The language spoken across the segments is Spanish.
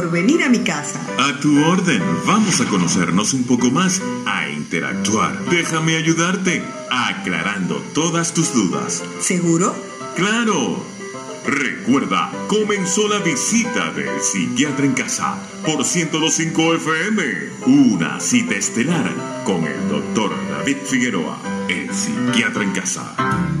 Por venir a mi casa. A tu orden. Vamos a conocernos un poco más, a interactuar. Déjame ayudarte, aclarando todas tus dudas. ¿Seguro? ¡Claro! Recuerda, comenzó la visita del psiquiatra en casa por 1025 FM. Una cita estelar con el doctor David Figueroa, el psiquiatra en casa.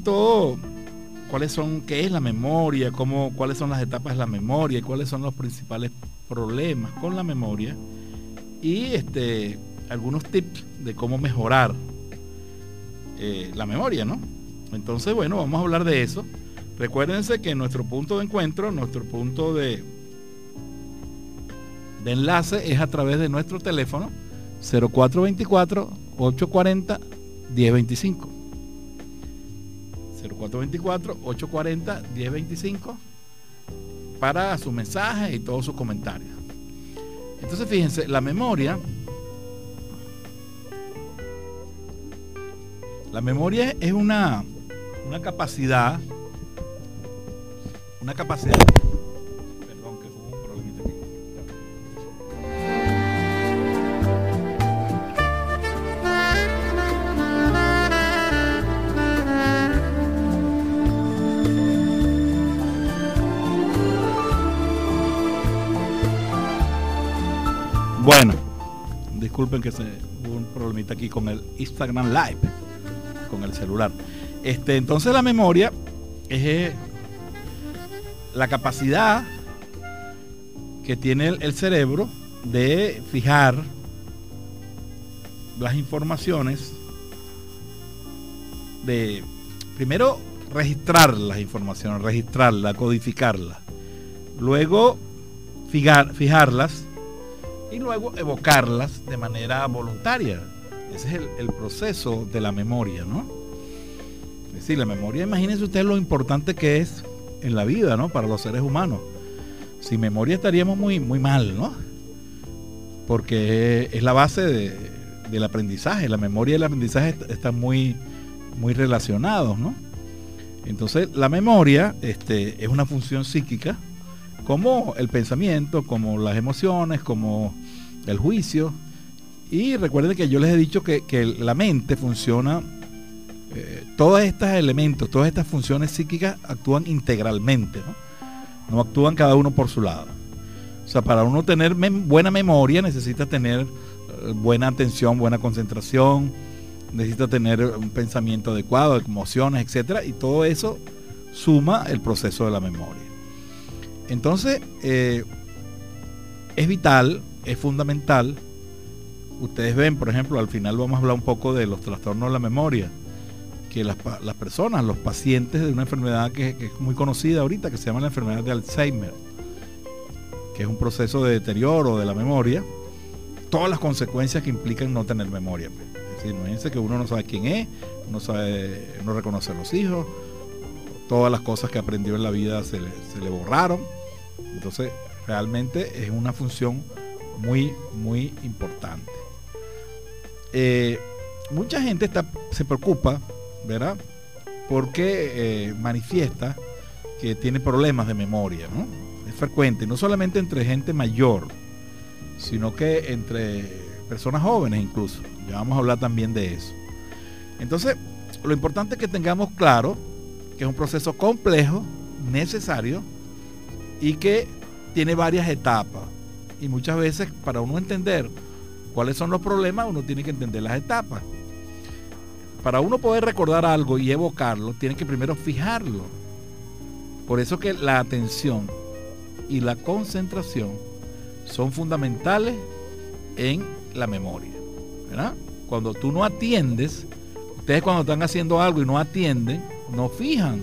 Todo cuáles son, qué es la memoria, cómo, cuáles son las etapas de la memoria, cuáles son los principales problemas con la memoria y este, algunos tips de cómo mejorar eh, la memoria, ¿no? Entonces, bueno, vamos a hablar de eso. Recuérdense que nuestro punto de encuentro, nuestro punto de, de enlace es a través de nuestro teléfono 0424 840 1025. 0424-840-1025 para su mensaje y todos sus comentarios. Entonces fíjense, la memoria, la memoria es una, una capacidad, una capacidad, Bueno, disculpen que se hubo un problemita aquí con el Instagram Live, con el celular. Este, entonces la memoria es eh, la capacidad que tiene el, cerebro de fijar las informaciones, de primero registrar las informaciones, registrarlas, codificarlas, luego fijar, fijarlas y luego evocarlas de manera voluntaria. Ese es el, proceso de la memoria, ¿no? Es decir, la memoria, imagínense ustedes lo importante que es en la vida, ¿no? Para los seres humanos. Sin memoria estaríamos muy, muy mal, ¿no? Porque es la base de, del aprendizaje. La memoria y el aprendizaje están muy, muy relacionados, ¿no? Entonces, la memoria este, es una función psíquica como el pensamiento, como las emociones, como el juicio. Y recuerden que yo les he dicho que, que la mente funciona, eh, todos estos elementos, todas estas funciones psíquicas actúan integralmente, ¿no? actúan cada uno por su lado. O sea, para uno tener buena memoria necesita tener eh, buena atención, buena concentración, necesita tener un pensamiento adecuado, emociones, etcétera, y todo eso suma el proceso de la memoria. Entonces, eh, es vital, es fundamental. Ustedes ven, por ejemplo, al final vamos a hablar un poco de los trastornos de la memoria, que las, personas, los pacientes de una enfermedad que, es muy conocida ahorita, que se llama la enfermedad de Alzheimer, que es un proceso de deterioro de la memoria, todas las consecuencias que implican no tener memoria. Es decir, imagínense que uno no sabe quién es, no sabe, no reconoce a los hijos, todas las cosas que aprendió en la vida se le borraron entonces, realmente es una función muy, muy importante. Eh, mucha gente se preocupa, ¿verdad? Porque eh, manifiesta que tiene problemas de memoria. Es frecuente, no solamente entre gente mayor, sino que entre personas jóvenes incluso. Ya vamos a hablar también de eso. Entonces, lo importante es que tengamos claro que es un proceso complejo, necesario, y que tiene varias etapas. Y muchas veces para uno entender cuáles son los problemas, uno tiene que entender las etapas. Para uno poder recordar algo y evocarlo, tiene que primero fijarlo. Por eso que la atención y la concentración son fundamentales en la memoria. Cuando tú no atiendes, ustedes cuando están haciendo algo y no atienden, no fijan.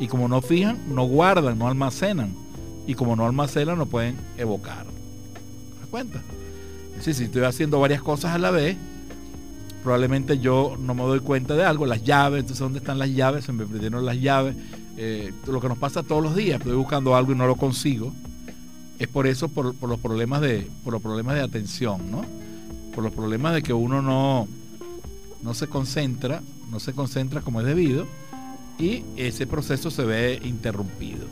Y como no fijan, no guardan, no almacenan y como no almacenan no pueden evocar. ¿Te das cuenta? Es decir, si estoy haciendo varias cosas a la vez, probablemente yo no me doy cuenta de algo, las llaves, entonces ¿dónde están las llaves? Se me perdieron las llaves. Eh, lo que nos pasa todos los días, estoy buscando algo y no lo consigo. es por eso, por, los problemas de, por los problemas de atención, ¿no? Por los problemas de que uno no, no se concentra, no se concentra como es debido y ese proceso se ve interrumpido.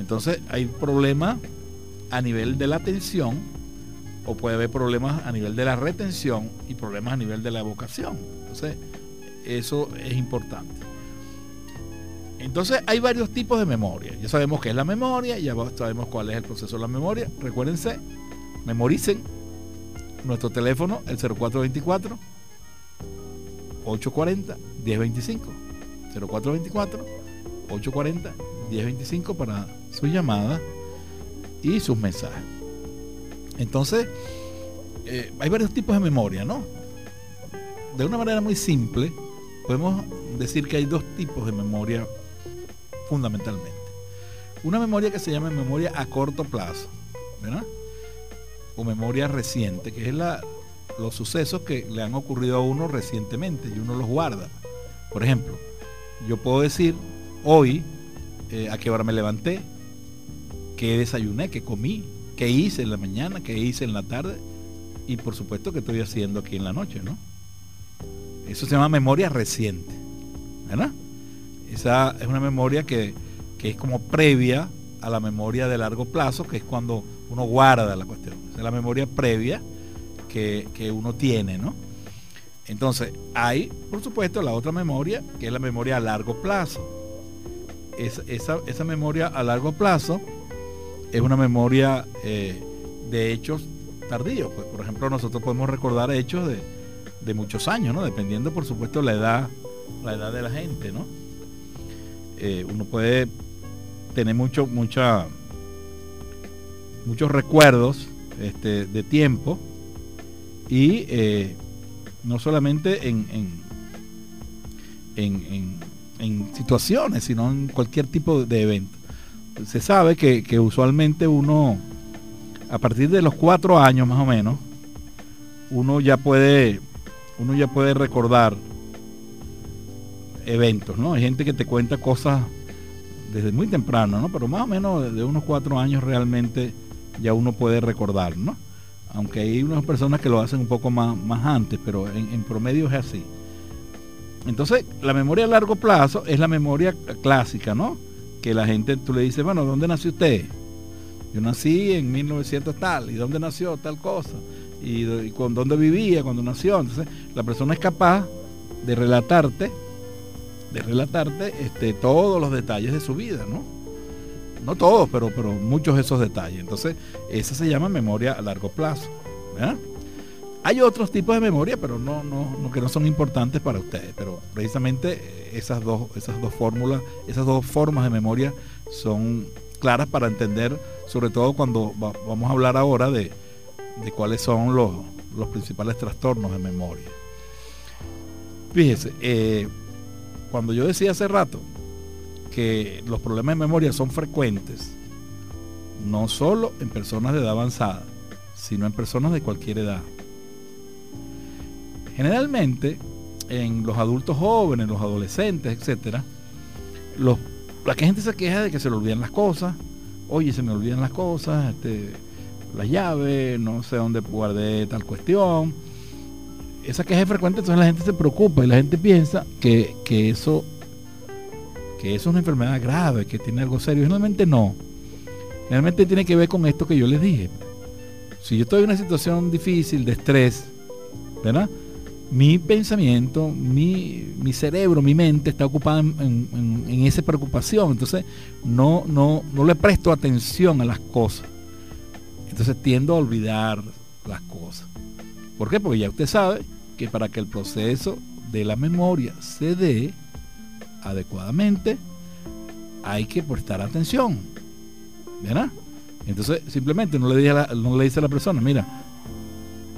Entonces hay problemas a nivel de la atención o puede haber problemas a nivel de la retención y problemas a nivel de la evocación. Entonces, eso es importante. Entonces hay varios tipos de memoria. Ya sabemos qué es la memoria, ya sabemos cuál es el proceso de la memoria. Recuérdense, memoricen nuestro teléfono, el 0424 840 1025. 0424 840 1025 para su llamada y sus mensajes. Entonces, eh, hay varios tipos de memoria, ¿no? De una manera muy simple, podemos decir que hay dos tipos de memoria fundamentalmente. Una memoria que se llama memoria a corto plazo, ¿verdad? O memoria reciente, que es la, los sucesos que le han ocurrido a uno recientemente y uno los guarda. Por ejemplo, yo puedo decir hoy eh, a qué hora me levanté, qué desayuné, qué comí, qué hice en la mañana, qué hice en la tarde y por supuesto que estoy haciendo aquí en la noche, ¿no? Eso se llama memoria reciente, ¿verdad? Esa es una memoria que, es como previa a la memoria de largo plazo, que es cuando uno guarda la cuestión. Esa es la memoria previa que, uno tiene, ¿no? Entonces, hay, por supuesto, la otra memoria, que es la memoria a largo plazo. esa, esa, memoria a largo plazo es una memoria eh, de hechos tardíos. Pues, por ejemplo, nosotros podemos recordar hechos de, de, muchos años, ¿no? Dependiendo, por supuesto, la edad, la edad de la gente, ¿no? Eh, uno puede tener mucho, mucha, muchos recuerdos este, de tiempo y eh, no solamente en, en, en, situaciones, sino en cualquier tipo de evento. Se sabe que, usualmente uno, a partir de los cuatro años más o menos, uno ya puede, uno ya puede recordar eventos, ¿no? Hay gente que te cuenta cosas desde muy temprano, ¿no? Pero más o menos de unos cuatro años realmente ya uno puede recordar, ¿no? Aunque hay unas personas que lo hacen un poco más, más antes, pero en, promedio es así. Entonces, la memoria a largo plazo es la memoria clásica, ¿no? Que la gente, tú le dices, bueno, ¿dónde nació usted? Yo nací en 1900 tal, ¿y dónde nació tal cosa? Y, con dónde vivía cuando nació. Entonces, la persona es capaz de relatarte de relatarte este, todos los detalles de su vida, ¿no? No todos, pero, pero muchos de esos detalles. Entonces, esa se llama memoria a largo plazo. Hay otros tipos de memoria, pero que no son importantes para ustedes. Pero precisamente esas dos, esas dos fórmulas, esas dos formas de memoria son claras para entender, sobre todo cuando vamos a hablar ahora de, cuáles son los, los principales trastornos de memoria. Fíjese, eh, cuando yo decía hace rato que los problemas de memoria son frecuentes, no solo en personas de edad avanzada, sino en personas de cualquier edad. Generalmente, en los adultos jóvenes, los adolescentes, etcétera, los, la gente se queja de que se le olvidan las cosas. Oye, se me olvidan las cosas, este, la llave, no sé dónde guardé tal cuestión esa queja es frecuente, entonces la gente se preocupa y la gente piensa que, eso que eso es una enfermedad grave, que tiene algo serio. Realmente no. Realmente tiene que ver con esto que yo les dije. Si yo estoy en una situación difícil, de estrés, ¿verdad? Mi pensamiento, mi, cerebro, mi mente está ocupada en, en, esa preocupación. Entonces no, no, no le presto atención a las cosas. Entonces tiendo a olvidar las cosas. ¿Por qué? Porque ya usted sabe que para que el proceso de la memoria se dé adecuadamente, hay que prestar atención. ¿Verdad? Entonces, simplemente no le, dice a la, no le dice a la persona, mira,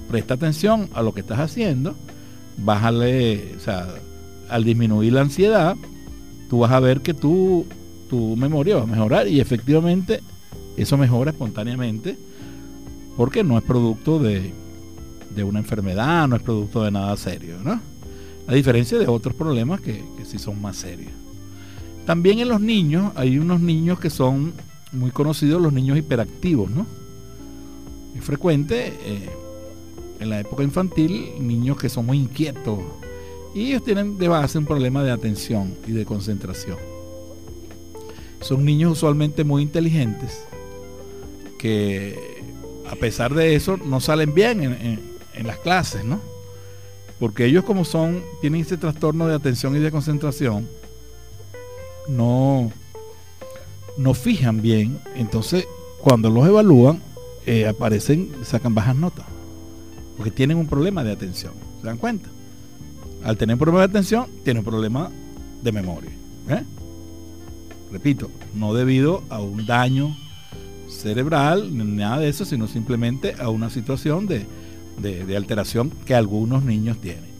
presta atención a lo que estás haciendo, bájale, o sea, al disminuir la ansiedad, tú vas a ver que tu, tu memoria va a mejorar y efectivamente eso mejora espontáneamente porque no es producto de, de una enfermedad, no es producto de nada serio, ¿no? A diferencia de otros problemas que, que sí son más serios. También en los niños hay unos niños que son muy conocidos los niños hiperactivos, ¿no? Es frecuente eh, en la época infantil niños que son muy inquietos y ellos tienen de base un problema de atención y de concentración. Son niños usualmente muy inteligentes que a pesar de eso no salen bien en, las clases, ¿no? Porque ellos como son, tienen ese trastorno de atención y de concentración, no, no fijan bien. Entonces, cuando los evalúan, eh, aparecen, sacan bajas notas. Porque tienen un problema de atención. ¿Se dan cuenta? Al tener un problema de atención, tienen un problema de memoria. ¿eh? Repito, no debido a un daño cerebral, ni nada de eso, sino simplemente a una situación de, de alteración que algunos niños tienen.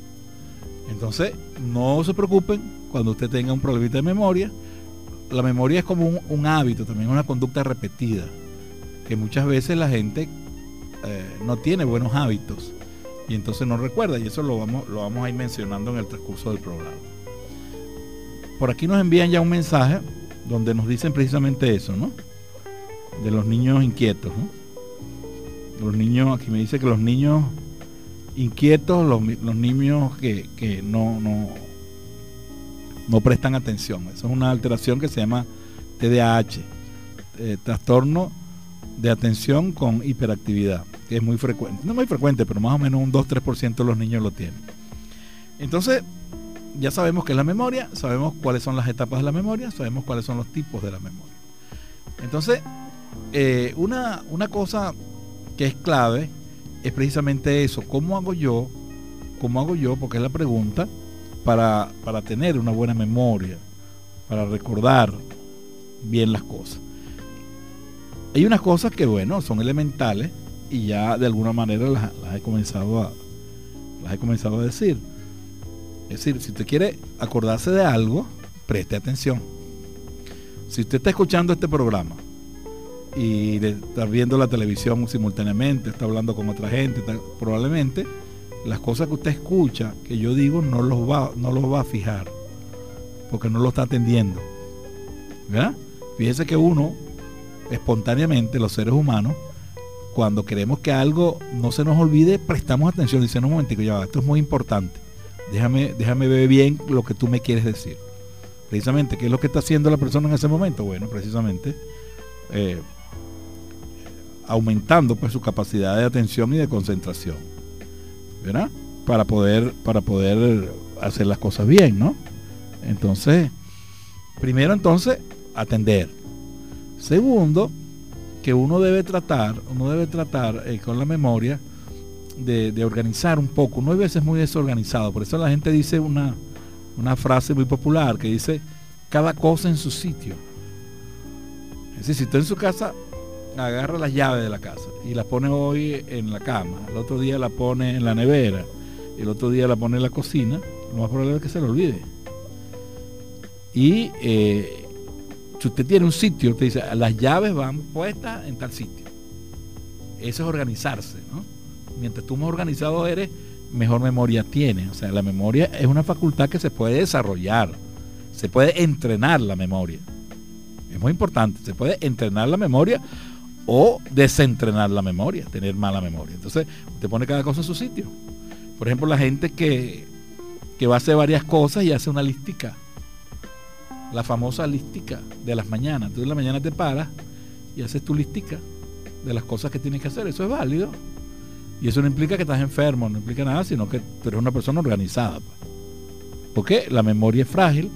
Entonces, no se preocupen cuando usted tenga un problemita de memoria, la memoria es como un, hábito, también una conducta repetida, que muchas veces la gente eh, no tiene buenos hábitos y entonces no recuerda, y eso lo vamos, lo vamos a ir mencionando en el transcurso del programa. Por aquí nos envían ya un mensaje donde nos dicen precisamente eso, ¿no? De los niños inquietos. Los niños, aquí me dice que los niños inquietos, los, niños que, que no, no, no prestan atención. Eso es una alteración que se llama TDAH, eh, trastorno de atención con hiperactividad, que es muy frecuente. No muy frecuente, pero más o menos un 2-3% de los niños lo tienen. Entonces, ya sabemos qué es la memoria, sabemos cuáles son las etapas de la memoria, sabemos cuáles son los tipos de la memoria. Entonces, eh, una, una cosa que es clave es precisamente eso. ¿Cómo hago yo? ¿Cómo hago yo? Porque es la pregunta para, tener una buena memoria, para recordar bien las cosas. Hay unas cosas que, bueno, son elementales y ya de alguna manera las, he comenzado a las he comenzado a decir. Es decir, si usted quiere acordarse de algo, preste atención. Si usted está escuchando este programa y está viendo la televisión simultáneamente, está hablando con otra gente, probablemente las cosas que usted escucha, que yo digo, no los va, no los va a fijar, porque no lo está atendiendo. ¿Verdad? Fíjese que uno, espontáneamente, los seres humanos, cuando queremos que algo no se nos olvide, prestamos atención. Dicen un momentico, ya esto es muy importante. Déjame, déjame ver bien lo que tú me quieres decir. Precisamente, ¿qué es lo que está haciendo la persona en ese momento? Bueno, precisamente eh, aumentando pues su capacidad de atención y de concentración. ¿verdad? Para poder, para poder hacer las cosas bien, ¿no? Entonces, primero entonces, atender. Segundo, que uno debe tratar, uno debe tratar eh, con la memoria de, organizar un poco. Uno a veces muy desorganizado. Por eso la gente dice una, una frase muy popular que dice, cada cosa en su sitio. Es decir, si usted en su casa agarra las llaves de la casa y las pone hoy en la cama, el otro día la pone en la nevera, el otro día la pone en la cocina, lo más probable es que se lo olvide. Y eh, si usted tiene un sitio, usted dice, las llaves van puestas en tal sitio. Eso es organizarse, ¿no? Mientras tú más organizado eres, mejor memoria tienes. O sea, la memoria es una facultad que se puede desarrollar, se puede entrenar la memoria. Es muy importante, se puede entrenar la memoria o desentrenar la memoria, tener mala memoria. Entonces, usted pone cada cosa en su sitio. Por ejemplo, la gente que, que va a hacer varias cosas y hace una listica. La famosa listica de las mañanas. Entonces, en la mañana te paras y haces tu listica de las cosas que tienes que hacer. Eso es válido. Y eso no implica que estás enfermo, no implica nada, sino que tú eres una persona organizada. Pues. Porque la memoria es frágil,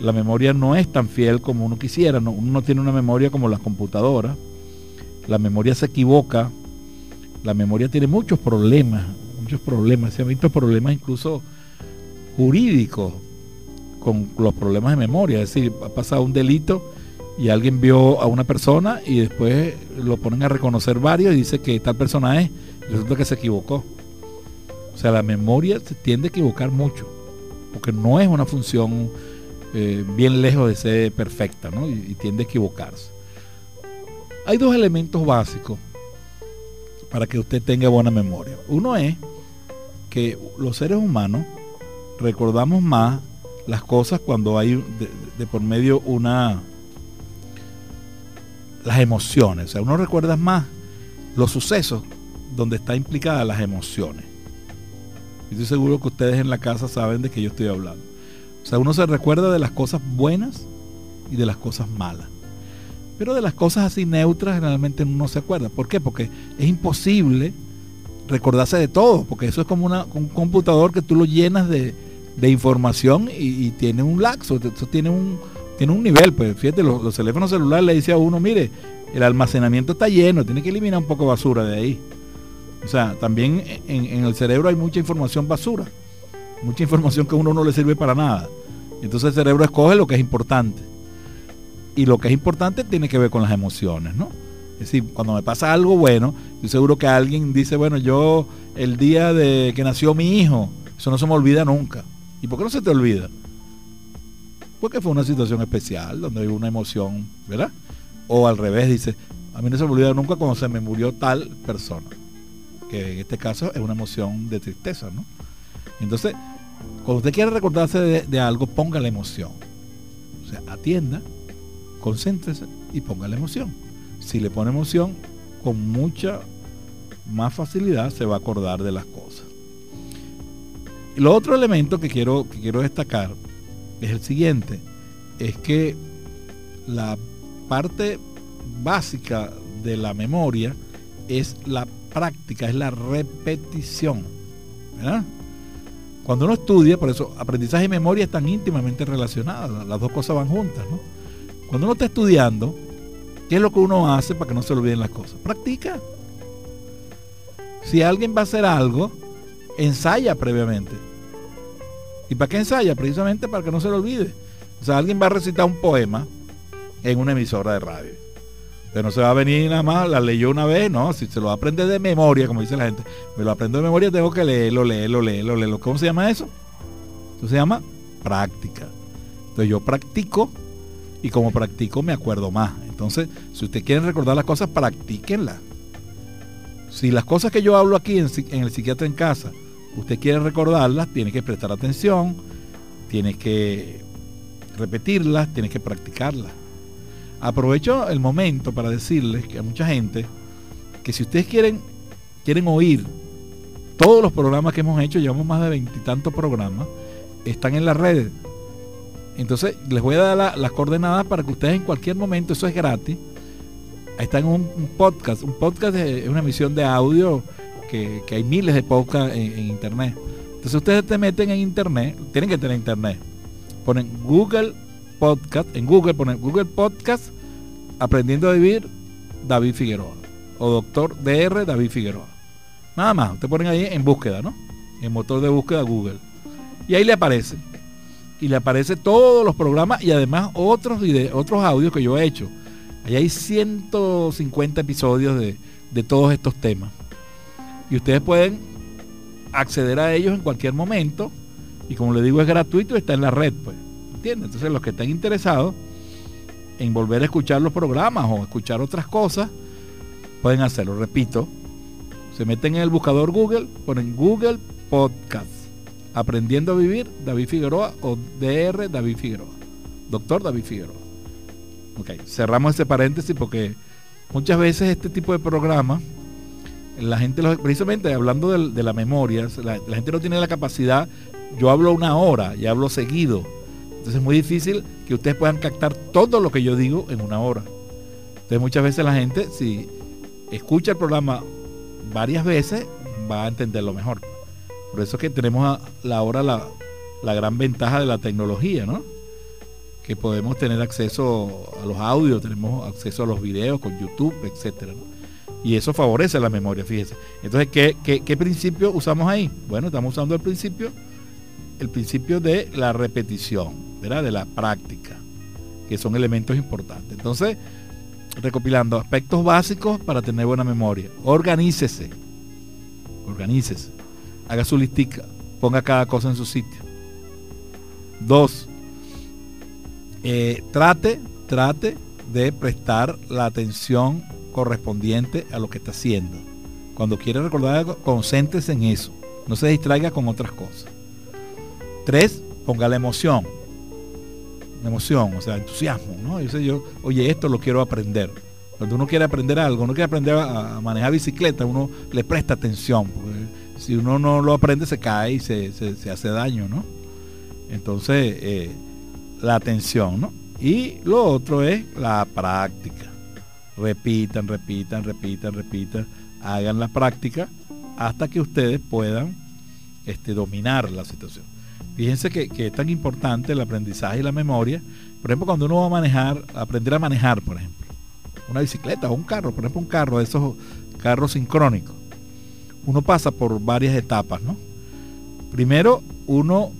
la memoria no es tan fiel como uno quisiera, uno no tiene una memoria como las computadoras, la memoria se equivoca, la memoria tiene muchos problemas, muchos problemas, se han visto problemas incluso jurídicos con los problemas de memoria, es decir, ha pasado un delito y alguien vio a una persona y después lo ponen a reconocer varios y dice que tal persona es, resulta que se equivocó. O sea, la memoria se tiende a equivocar mucho, porque no es una función eh, bien lejos de ser perfecta, ¿no? y tiende a equivocarse. Hay dos elementos básicos para que usted tenga buena memoria. Uno es que los seres humanos recordamos más las cosas cuando hay de, por medio una las emociones. O sea, uno recuerda más los sucesos donde está implicadas las emociones. Y estoy seguro que ustedes en la casa saben de qué yo estoy hablando. O sea, uno se recuerda de las cosas buenas y de las cosas malas. Pero de las cosas así neutras generalmente uno no se acuerda. ¿Por qué? Porque es imposible recordarse de todo, porque eso es como un computador que tú lo llenas de, información y, tiene un laxo, eso tiene un, tiene un nivel. Pues fíjate, los, teléfonos celulares le dice a uno, mire, el almacenamiento está lleno, tiene que eliminar un poco de basura de ahí. O sea, también en, el cerebro hay mucha información basura, mucha información que a uno no le sirve para nada. Entonces el cerebro escoge lo que es importante. Y lo que es importante tiene que ver con las emociones, ¿no? Es decir, cuando me pasa algo bueno, yo seguro que alguien dice, bueno, yo el día de que nació mi hijo, eso no se me olvida nunca. ¿Y por qué no se te olvida? Porque fue una situación especial, donde hay una emoción, ¿verdad? O al revés, dice, a mí no se me olvida nunca cuando se me murió tal persona que en este caso es una emoción de tristeza, ¿no? Entonces, cuando usted quiere recordarse de, algo, ponga la emoción. O sea, atienda, concéntrese y ponga la emoción. Si le pone emoción, con mucha más facilidad se va a acordar de las cosas. Lo otro elemento que quiero, que quiero destacar es el siguiente, es que la parte básica de la memoria es la práctica, es la repetición. Cuando uno estudia, por eso aprendizaje y memoria están íntimamente relacionadas, las dos cosas van juntas. Cuando uno está estudiando, ¿qué es lo que uno hace para que no se olviden las cosas? Practica. Si alguien va a hacer algo, ensaya previamente. ¿Y para qué ensaya? Precisamente para que no se lo olvide. O sea, alguien va a recitar un poema en una emisora de radio. Pero no se va a venir nada más, la leyó una vez, no, si se lo aprende de memoria, como dice la gente, me lo aprendo de memoria, tengo que leerlo, leerlo, leerlo, leerlo. ¿Cómo se llama eso? Eso se llama práctica. Entonces yo practico y como practico me acuerdo más. Entonces, si usted quiere recordar las cosas, practíquenlas. Si las cosas que yo hablo aquí en el psiquiatra en casa, usted quiere recordarlas, tiene que prestar atención, tiene que repetirlas, tiene que practicarlas. Aprovecho el momento para decirles que a mucha gente que si ustedes quieren, quieren oír todos los programas que hemos hecho, llevamos más de veintitantos programas, están en las redes. Entonces les voy a dar las coordenadas para que ustedes en cualquier momento, eso es gratis, ahí están un, un podcast. Un podcast es una emisión de audio que, hay miles de podcasts en, internet. Entonces ustedes te meten en internet, tienen que tener internet. Ponen Google podcast, en Google, poner Google Podcast, Aprendiendo a Vivir, David Figueroa. O Doctor DR, David Figueroa. Nada más, usted ponen ahí en búsqueda, ¿no? En motor de búsqueda Google. Y ahí le aparece. Y le aparece todos los programas y además otros, otros audios que yo he hecho. Ahí hay 150 episodios de, de todos estos temas. Y ustedes pueden acceder a ellos en cualquier momento. Y como le digo, es gratuito y está en la red, pues. Entonces los que estén interesados en volver a escuchar los programas o escuchar otras cosas, pueden hacerlo. Repito, se meten en el buscador Google, ponen Google Podcast, Aprendiendo a Vivir, David Figueroa o DR David Figueroa, Doctor David Figueroa. Ok, cerramos ese paréntesis porque muchas veces este tipo de programas, la gente, precisamente hablando de, la memoria, la, gente no tiene la capacidad, yo hablo una hora y hablo seguido entonces es muy difícil que ustedes puedan captar todo lo que yo digo en una hora. Entonces muchas veces la gente, si escucha el programa varias veces, va a entenderlo mejor. Por eso es que tenemos ahora la, la gran ventaja de la tecnología, ¿no? Que podemos tener acceso a los audios, tenemos acceso a los videos con YouTube, etcétera. Y eso favorece la memoria, fíjese. Entonces, ¿qué, qué, qué principio usamos ahí? Bueno, estamos usando el principio, el principio de la repetición de la práctica, que son elementos importantes. Entonces, recopilando aspectos básicos para tener buena memoria. Organícese. Organícese. Haga su listica. Ponga cada cosa en su sitio. Dos. Eh, trate, trate de prestar la atención correspondiente a lo que está haciendo. Cuando quiere recordar algo, concéntrese en eso. No se distraiga con otras cosas. Tres, ponga la emoción emoción, o sea, entusiasmo, ¿no? Yo, yo, oye, esto lo quiero aprender. Cuando uno quiere aprender algo, uno quiere aprender a, manejar bicicleta, uno le presta atención. Si uno no lo aprende, se cae y se, hace daño, ¿no? Entonces, eh, la atención, ¿no? Y lo otro es la práctica. Repitan, repitan, repitan, repitan. Hagan la práctica hasta que ustedes puedan este, dominar la situación. Fíjense que, que, es tan importante el aprendizaje y la memoria. Por ejemplo, cuando uno va a manejar, aprender a manejar, por ejemplo, una bicicleta o un carro, por ejemplo, un carro de esos carros sincrónicos, uno pasa por varias etapas, ¿no? Primero, uno,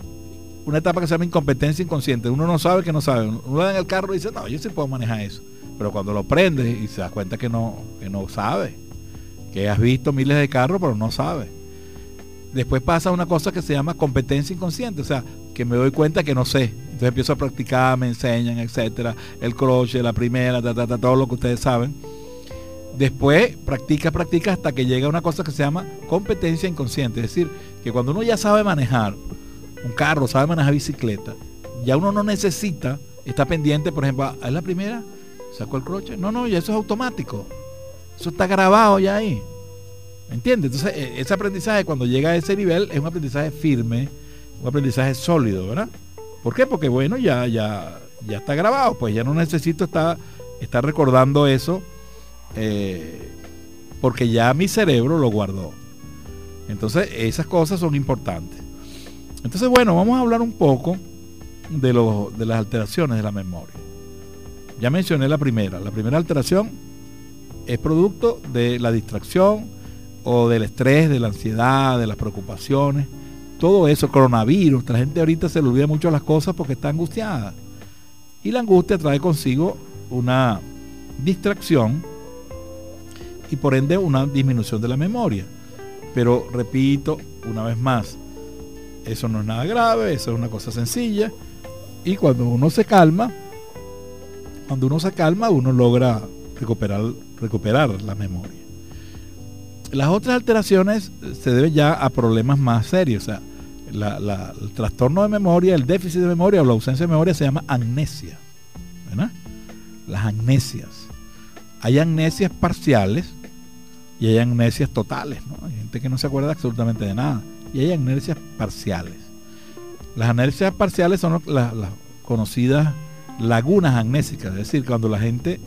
una etapa que se llama incompetencia inconsciente. Uno no sabe que no sabe. Uno va en el carro y dice, no, yo sí puedo manejar eso. Pero cuando lo prende y se da cuenta que no, que no sabe, que has visto miles de carros, pero no sabe Después pasa una cosa que se llama competencia inconsciente, o sea, que me doy cuenta que no sé. Entonces empiezo a practicar, me enseñan, etcétera, el crochet, la primera, todo lo que ustedes saben. Después practica, practica hasta que llega una cosa que se llama competencia inconsciente. Es decir, que cuando uno ya sabe manejar un carro, sabe manejar bicicleta, ya uno no necesita, está pendiente, por ejemplo, es la primera, sacó el crochet. No, no, ya eso es automático. Eso está grabado ya ahí. ¿Me entiendes? Entonces, e, ese aprendizaje cuando llega a ese nivel es un aprendizaje firme, un aprendizaje sólido, ¿verdad? ¿Por qué? Porque bueno, ya, ya, ya está grabado, pues ya no necesito estar, estar recordando eso, eh, porque ya mi cerebro lo guardó. Entonces, esas cosas son importantes. Entonces, bueno, vamos a hablar un poco de, de las alteraciones de la memoria. Ya mencioné la primera. La primera alteración es producto de la distracción, o del estrés, de la ansiedad, de las preocupaciones, todo eso, coronavirus, la gente ahorita se le olvida mucho las cosas porque está angustiada. Y la angustia trae consigo una distracción y por ende una disminución de la memoria. Pero repito, una vez más, eso no es nada grave, eso es una cosa sencilla. Y cuando uno se calma, cuando uno se calma, uno logra recuperar, recuperar la memoria. Las otras alteraciones se deben ya a problemas más serios. O sea, el trastorno de memoria, el déficit de memoria o la ausencia de memoria se llama amnesia. ¿verdad? Las amnesias. Hay amnesias parciales y hay amnesias totales. Hay gente que no se acuerda absolutamente de nada. Y hay amnesias parciales. Las amnesias parciales son las, conocidas lagunas amnésicas. Es decir, cuando la gente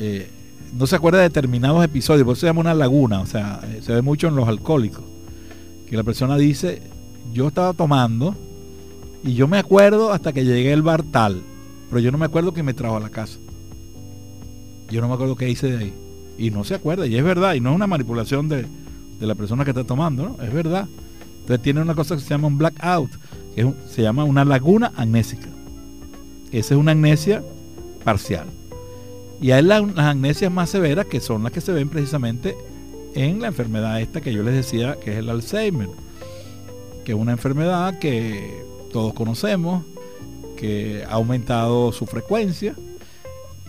eh, no se acuerda de determinados episodios, por eso se llama una laguna, o sea, eh, se ve mucho en los alcohólicos, que la persona dice, yo estaba tomando y yo me acuerdo hasta que llegué al bar tal, pero yo no me acuerdo que me trajo a la casa. Yo no me acuerdo qué hice de ahí. Y no se acuerda, y es verdad, y no es una manipulación de, la persona que está tomando, ¿no? Es verdad. Entonces tiene una cosa que se llama un blackout, que se llama una laguna amnésica. Esa es una amnesia parcial. Y hay las, amnesias más severas que son las que se ven precisamente en la enfermedad esta que yo les decía que es el Alzheimer, que es una enfermedad que todos conocemos, que ha aumentado su frecuencia.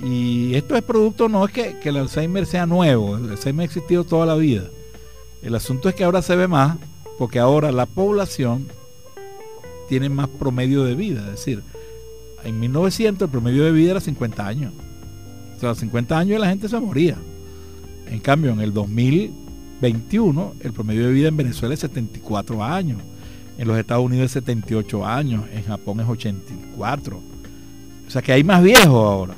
Y esto es producto, no es que, que el Alzheimer sea nuevo, el Alzheimer ha existido toda la vida. El asunto es que ahora se ve más, porque ahora la población tiene más promedio de vida. Es decir, en 1900 el promedio de vida era 50 años a 50 años la gente se moría. En cambio, en el 2021, el promedio de vida en Venezuela es 74 años. En los Estados Unidos es 78 años. En Japón es 84. O sea que hay más viejos ahora.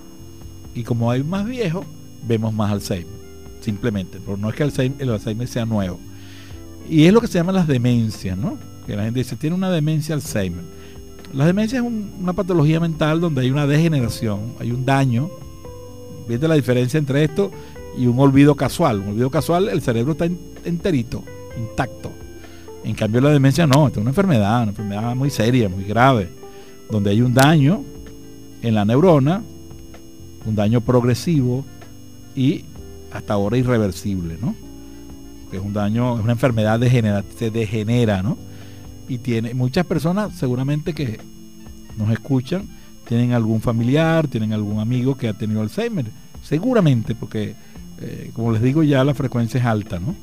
Y como hay más viejos, vemos más Alzheimer. Simplemente. Pero no es que el Alzheimer sea nuevo. Y es lo que se llama las demencias, ¿no? Que la gente dice, tiene una demencia Alzheimer. La demencia es una patología mental donde hay una degeneración, hay un daño ¿Viste la diferencia entre esto y un olvido casual? Un olvido casual, el cerebro está enterito, intacto. En cambio la demencia no, es una enfermedad, una enfermedad muy seria, muy grave, donde hay un daño en la neurona, un daño progresivo y hasta ahora irreversible, ¿no? Es un daño, es una enfermedad degenera, se degenera, ¿no? Y tiene muchas personas seguramente que nos escuchan tienen algún familiar, tienen algún amigo que ha tenido Alzheimer. Seguramente, porque eh, como les digo ya la frecuencia es alta, ¿no?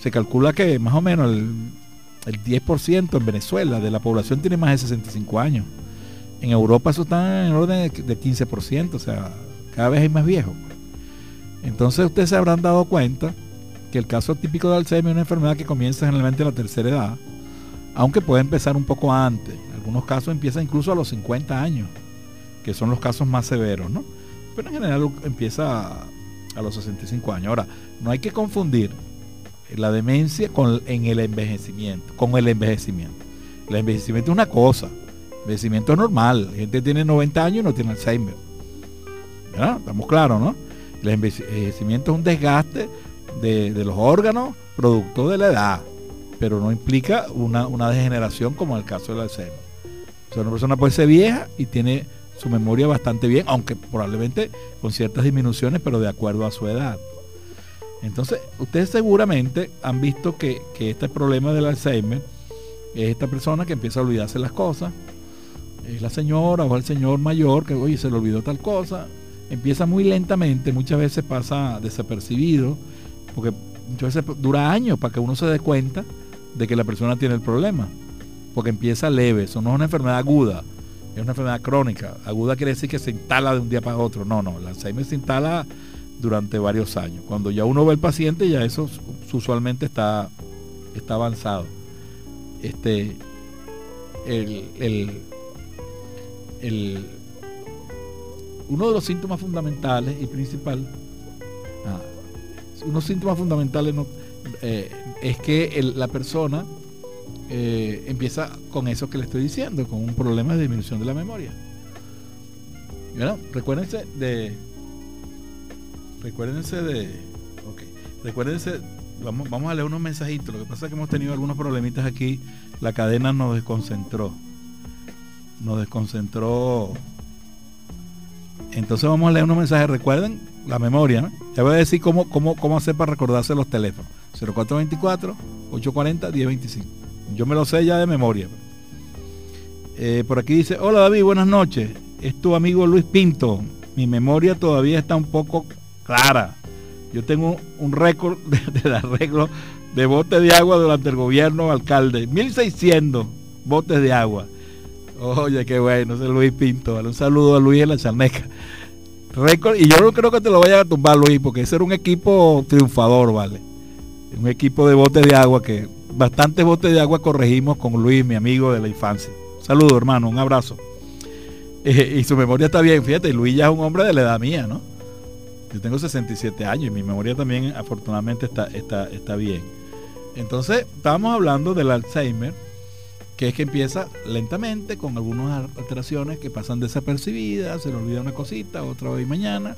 Se calcula que más o menos el, 10% en Venezuela de la población tiene más de 65 años. En Europa eso está en orden de 15%, o sea, cada vez hay más viejos. Entonces ustedes se habrán dado cuenta que el caso típico de Alzheimer es una enfermedad que comienza generalmente a la tercera edad, aunque puede empezar un poco antes. En algunos casos empieza incluso a los 50 años, que son los casos más severos, ¿no? Pero en general empieza a, los 65 años. Ahora, no hay que confundir la demencia con el envejecimiento, con el envejecimiento. El envejecimiento es una cosa, el envejecimiento es normal. La gente tiene 90 años y no tiene Alzheimer. ¿Ya? Estamos claros, ¿no? El envejecimiento es un desgaste de, los órganos producto de la edad, pero no implica una, degeneración como en el caso del Alzheimer. O sea, una persona puede ser vieja y tiene su memoria bastante bien, aunque probablemente con ciertas disminuciones, pero de acuerdo a su edad. Entonces, ustedes seguramente han visto que, este problema del Alzheimer es esta persona que empieza a olvidarse las cosas, es la señora o el señor mayor que, oye, se le olvidó tal cosa, empieza muy lentamente, muchas veces pasa desapercibido, porque muchas veces dura años para que uno se dé cuenta de que la persona tiene el problema, porque empieza leve, eso no es una enfermedad aguda, es una enfermedad crónica. Aguda quiere decir que se instala de un día para otro. No, no, el Alzheimer se instala durante varios años. Cuando ya uno ve al paciente, ya eso usualmente está, está avanzado. Este, el, el, uno de los síntomas fundamentales y principal, ah, unos síntomas fundamentales eh, es que la persona eh, empieza con eso que le estoy diciendo, con un problema de disminución de la memoria. Bueno, recuérdense de. Recuérdense de. Ok. Recuérdense. Vamos, vamos a leer unos mensajitos. Lo que pasa es que hemos tenido algunos problemitas aquí. La cadena nos desconcentró. Nos desconcentró. Entonces vamos a leer unos mensajes. Recuerden la memoria. ¿no? Ya voy a decir cómo, cómo, cómo hacer para recordarse los teléfonos. 0424 840 1025. Yo me lo sé ya de memoria. Eh, por aquí dice, hola David, buenas noches. Es tu amigo Luis Pinto. Mi memoria todavía está un poco clara. Yo tengo un récord de, arreglo de botes de agua durante el gobierno alcalde. 1600 botes de agua. Oye, qué bueno, ese Luis Pinto. Un saludo a Luis en la charneca. Récord, y yo no creo que te lo vaya a tumbar, Luis, porque ese era un equipo triunfador, ¿vale? Un equipo de botes de agua que bastantes botes de agua corregimos con Luis, mi amigo de la infancia. Saludo, hermano, un abrazo. Eh, y su memoria está bien, fíjate, Luis ya es un hombre de la edad mía, ¿no? Yo tengo 67 años y mi memoria también afortunadamente está, está, está bien. Entonces, estábamos hablando del Alzheimer, que es que empieza lentamente con algunas alteraciones que pasan desapercibidas, se le olvida una cosita, otra hoy mañana,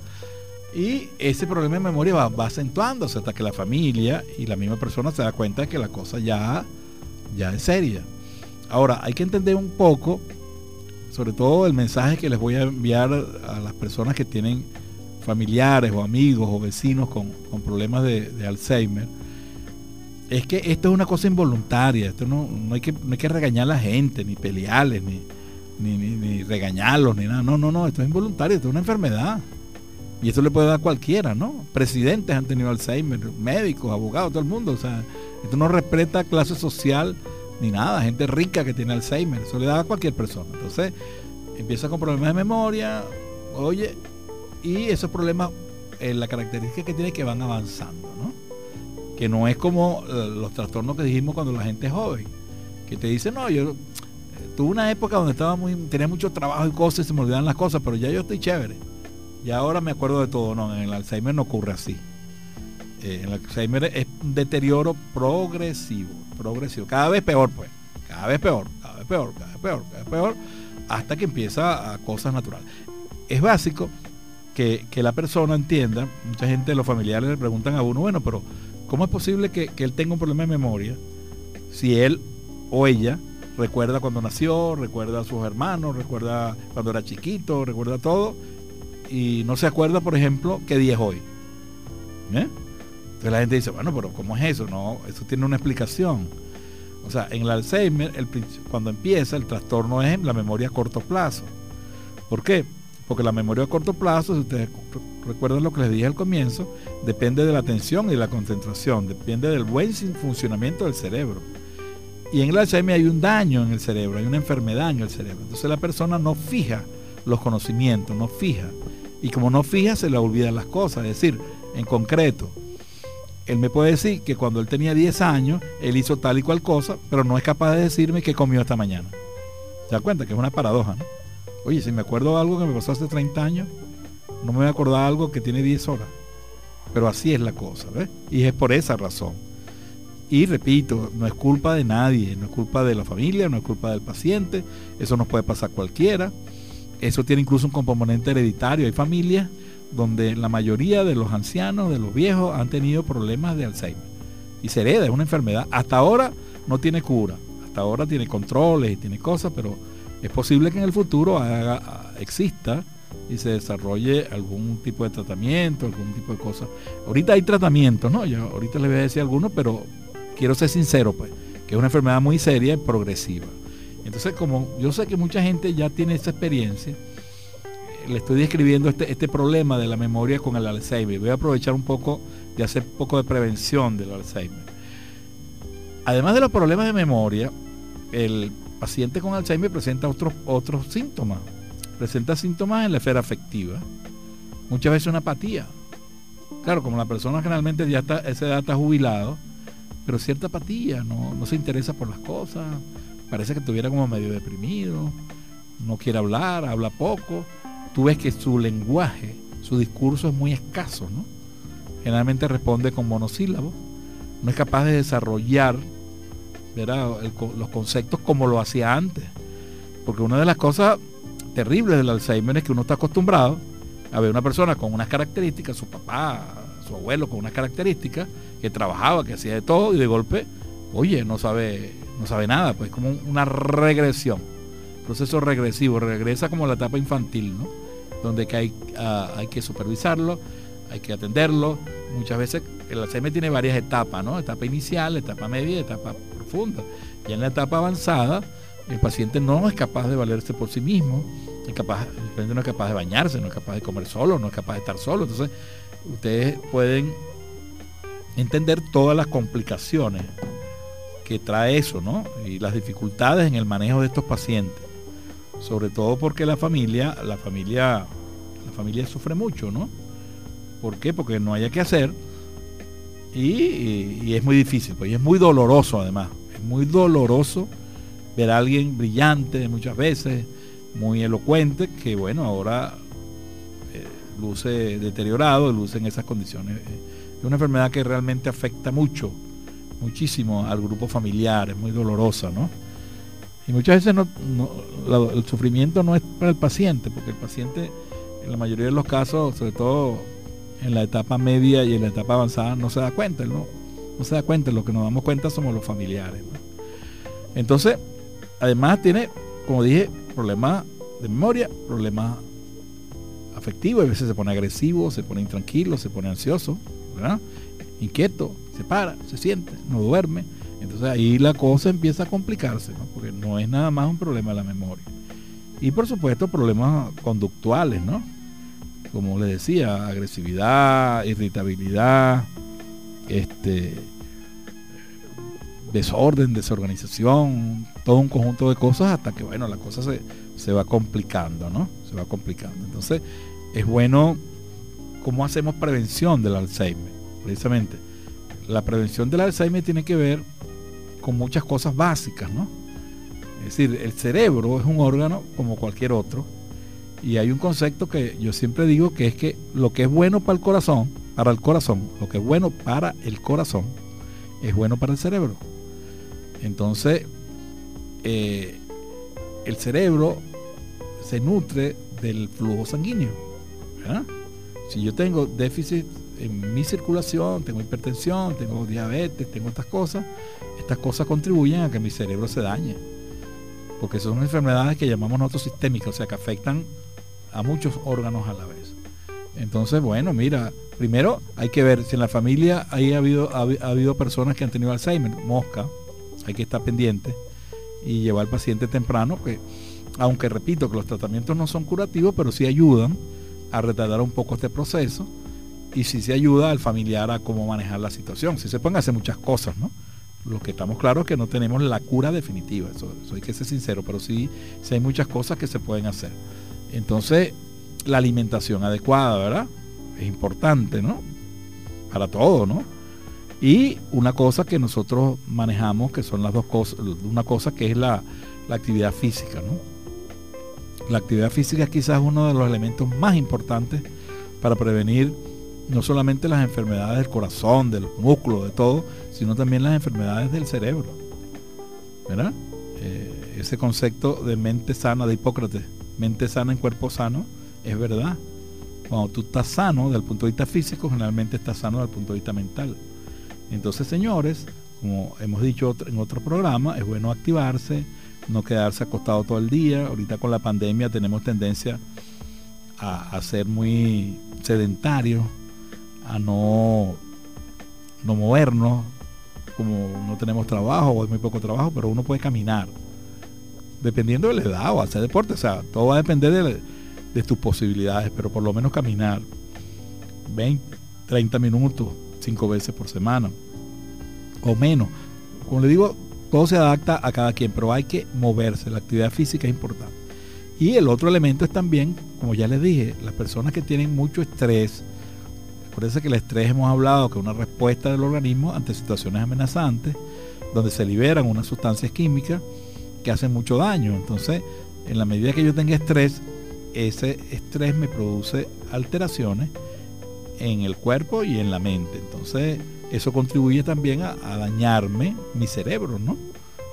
y ese problema de memoria va, acentuándose hasta que la familia y la misma persona se da cuenta de que la cosa ya, ya es seria. Ahora, hay que entender un poco, sobre todo el mensaje que les voy a enviar a las personas que tienen familiares o amigos o vecinos con, problemas de, Alzheimer, es que esto es una cosa involuntaria, esto no, hay que, no hay que regañar a la gente, ni pelearles, ni, ni, ni regañarlos, ni nada. No, no, no, esto es involuntario, esto es una enfermedad. Y eso le puede dar a cualquiera, ¿no? Presidentes han tenido Alzheimer, médicos, abogados, todo el mundo. O sea, esto no respeta clase social ni nada. Gente rica que tiene Alzheimer. Eso le da a cualquier persona. Entonces, empieza con problemas de memoria, oye, y esos problemas, eh, la característica que tiene es que van avanzando, ¿no? Que no es como eh, los trastornos que dijimos cuando la gente es joven. Que te dice, no, yo eh, tuve una época donde estaba muy, tenía mucho trabajo y cosas y se me olvidaban las cosas, pero ya yo estoy chévere y ahora me acuerdo de todo. No, en el Alzheimer no ocurre así. Eh, en el Alzheimer es un deterioro progresivo, progresivo. Cada vez peor, pues. Cada vez peor, cada vez peor, cada vez peor, cada vez peor, hasta que empieza a cosas naturales. Es básico que, la persona entienda, mucha gente, los familiares le preguntan a uno, bueno, pero ¿cómo es posible que, que él tenga un problema de memoria si él o ella recuerda cuando nació, recuerda a sus hermanos, recuerda cuando era chiquito, recuerda todo, y no se acuerda, por ejemplo, qué día es hoy. ¿Eh? Entonces la gente dice, bueno, pero ¿cómo es eso? No, eso tiene una explicación. O sea, en el Alzheimer, cuando empieza, el trastorno es la memoria a corto plazo. ¿Por qué? Porque la memoria a corto plazo, si ustedes recuerdan lo que les dije al comienzo, depende de la atención y la concentración, depende del buen funcionamiento del cerebro. Y en el Alzheimer hay un daño en el cerebro, hay una enfermedad en el cerebro. Entonces la persona no fija los conocimientos, no fija Y como no fija, se le olvidan las cosas. Es decir, en concreto, él me puede decir que cuando él tenía 10 años, él hizo tal y cual cosa, pero no es capaz de decirme qué comió esta mañana. ¿Se da cuenta? Que es una paradoja, ¿no? Oye, si me acuerdo algo que me pasó hace 30 años, no me voy a acordar algo que tiene 10 horas. Pero así es la cosa, ¿ves? Y es por esa razón. Y repito, no es culpa de nadie, no es culpa de la familia, no es culpa del paciente, eso nos puede pasar cualquiera. Eso tiene incluso un componente hereditario. Hay familias donde la mayoría de los ancianos, de los viejos, han tenido problemas de Alzheimer. Y se hereda, es una enfermedad. Hasta ahora no tiene cura, hasta ahora tiene controles y tiene cosas, pero es posible que en el futuro exista y se desarrolle algún tipo de tratamiento, algún tipo de cosa. Ahorita hay tratamientos, ¿no? Yo ahorita les voy a decir algunos, pero quiero ser sincero, pues, que es una enfermedad muy seria y progresiva. Entonces, como yo sé que mucha gente ya tiene esa experiencia, eh, le estoy describiendo este, este problema de la memoria con el Alzheimer. Voy a aprovechar un poco de hacer un poco de prevención del Alzheimer. Además de los problemas de memoria, el paciente con Alzheimer presenta otros, otros síntomas. Presenta síntomas en la esfera afectiva. Muchas veces una apatía. Claro, como la persona generalmente ya está, esa edad está jubilado, pero cierta apatía, no, no se interesa por las cosas, parece que estuviera como medio deprimido, no quiere hablar, habla poco. Tú ves que su lenguaje, su discurso es muy escaso, ¿no? Generalmente responde con monosílabos, no es capaz de desarrollar los conceptos como lo hacía antes. Porque una de las cosas terribles del Alzheimer es que uno está acostumbrado a ver una persona con unas características, su papá, su abuelo con unas características, que trabajaba, que hacía de todo y de golpe, oye, no sabe, no sabe nada, pues como una regresión, proceso regresivo, regresa como la etapa infantil, ¿no? Donde que hay, ah, hay que supervisarlo, hay que atenderlo. Muchas veces el Alzheimer tiene varias etapas, ¿no? Etapa inicial, etapa media, etapa profunda. Y en la etapa avanzada, el paciente no es capaz de valerse por sí mismo, es capaz, el paciente no es capaz de bañarse, no es capaz de comer solo, no es capaz de estar solo. Entonces, ustedes pueden entender todas las complicaciones que trae eso, ¿no? Y las dificultades en el manejo de estos pacientes. Sobre todo porque la familia, la familia, la familia sufre mucho, ¿no? ¿Por qué? Porque no haya que hacer y, es muy difícil, pues y es muy doloroso además. Es muy doloroso ver a alguien brillante muchas veces, muy elocuente, que bueno, ahora eh, luce deteriorado, luce en esas condiciones. Es una enfermedad que realmente afecta mucho muchísimo al grupo familiar, es muy dolorosa, ¿no? Y muchas veces no, el sufrimiento no es para el paciente, porque el paciente en la mayoría de los casos, sobre todo en la etapa media y en la etapa avanzada, no se da cuenta, ¿no? No se da cuenta, lo que nos damos cuenta somos los familiares. Entonces, además tiene, como dije, problemas de memoria, problemas afectivos, a veces se pone agresivo, se pone intranquilo, se pone ansioso, ¿verdad? inquieto, se para, se siente, no duerme. Entonces ahí la cosa empieza a complicarse, ¿no? porque no es nada más un problema de la memoria. Y por supuesto problemas conductuales, ¿no? Como les decía, agresividad, irritabilidad, este, desorden, desorganización, todo un conjunto de cosas hasta que, bueno, la cosa se, se va complicando, ¿no? Se va complicando. Entonces, es bueno cómo hacemos prevención del Alzheimer precisamente. La prevención del Alzheimer tiene que ver con muchas cosas básicas, ¿no? Es decir, el cerebro es un órgano como cualquier otro y hay un concepto que yo siempre digo que es que lo que es bueno para el corazón, para el corazón, lo que es bueno para el corazón, es bueno para el cerebro. Entonces, eh, el cerebro se nutre del flujo sanguíneo. Si yo tengo déficit en mi circulación, tengo hipertensión, tengo diabetes, tengo estas cosas, estas cosas contribuyen a que mi cerebro se dañe. Porque son enfermedades que llamamos nosotros sistémicas, o sea, que afectan a muchos órganos a la vez. Entonces, bueno, mira, primero hay que ver si en la familia ha habido, ha, habido personas que han tenido Alzheimer, mosca, hay que estar pendiente y llevar al paciente temprano, que aunque repito que los tratamientos no son curativos, pero sí ayudan a retardar un poco este proceso y si se ayuda al familiar a cómo manejar la situación. Si se pueden hacer muchas cosas, ¿no? Lo que estamos claros es que no tenemos la cura definitiva, eso, hay que ser sincero, pero sí, sí hay muchas cosas que se pueden hacer. Entonces, la alimentación adecuada, ¿verdad? Es importante, ¿no? Para todo, ¿no? Y una cosa que nosotros manejamos, que son las dos cosas, una cosa que es la, la actividad física, ¿no? La actividad física es quizás uno de los elementos más importantes para prevenir no solamente las enfermedades del corazón, de los músculos, de todo, sino también las enfermedades del cerebro. ¿Verdad? Eh, ese concepto de mente sana de Hipócrates, mente sana en cuerpo sano, es verdad. Cuando tú estás sano desde el punto de vista físico, generalmente estás sano desde el punto de vista mental. Entonces, señores, como hemos dicho en otro programa, es bueno activarse, no quedarse acostado todo el día. Ahorita con la pandemia tenemos tendencia a, ser muy sedentarios, a no, no movernos, como no tenemos trabajo o hay muy poco trabajo, pero uno puede caminar, dependiendo de la edad o hacer deporte, o sea, todo va a depender de, de tus posibilidades, pero por lo menos caminar 20, 30 minutos, 5 veces por semana o menos. Como le digo, todo se adapta a cada quien, pero hay que moverse, la actividad física es importante. Y el otro elemento es también, como ya les dije, las personas que tienen mucho estrés, eso que el estrés hemos hablado que es una respuesta del organismo ante situaciones amenazantes, donde se liberan unas sustancias químicas que hacen mucho daño. Entonces, en la medida que yo tenga estrés, ese estrés me produce alteraciones en el cuerpo y en la mente. Entonces, eso contribuye también a, dañarme mi cerebro, ¿no?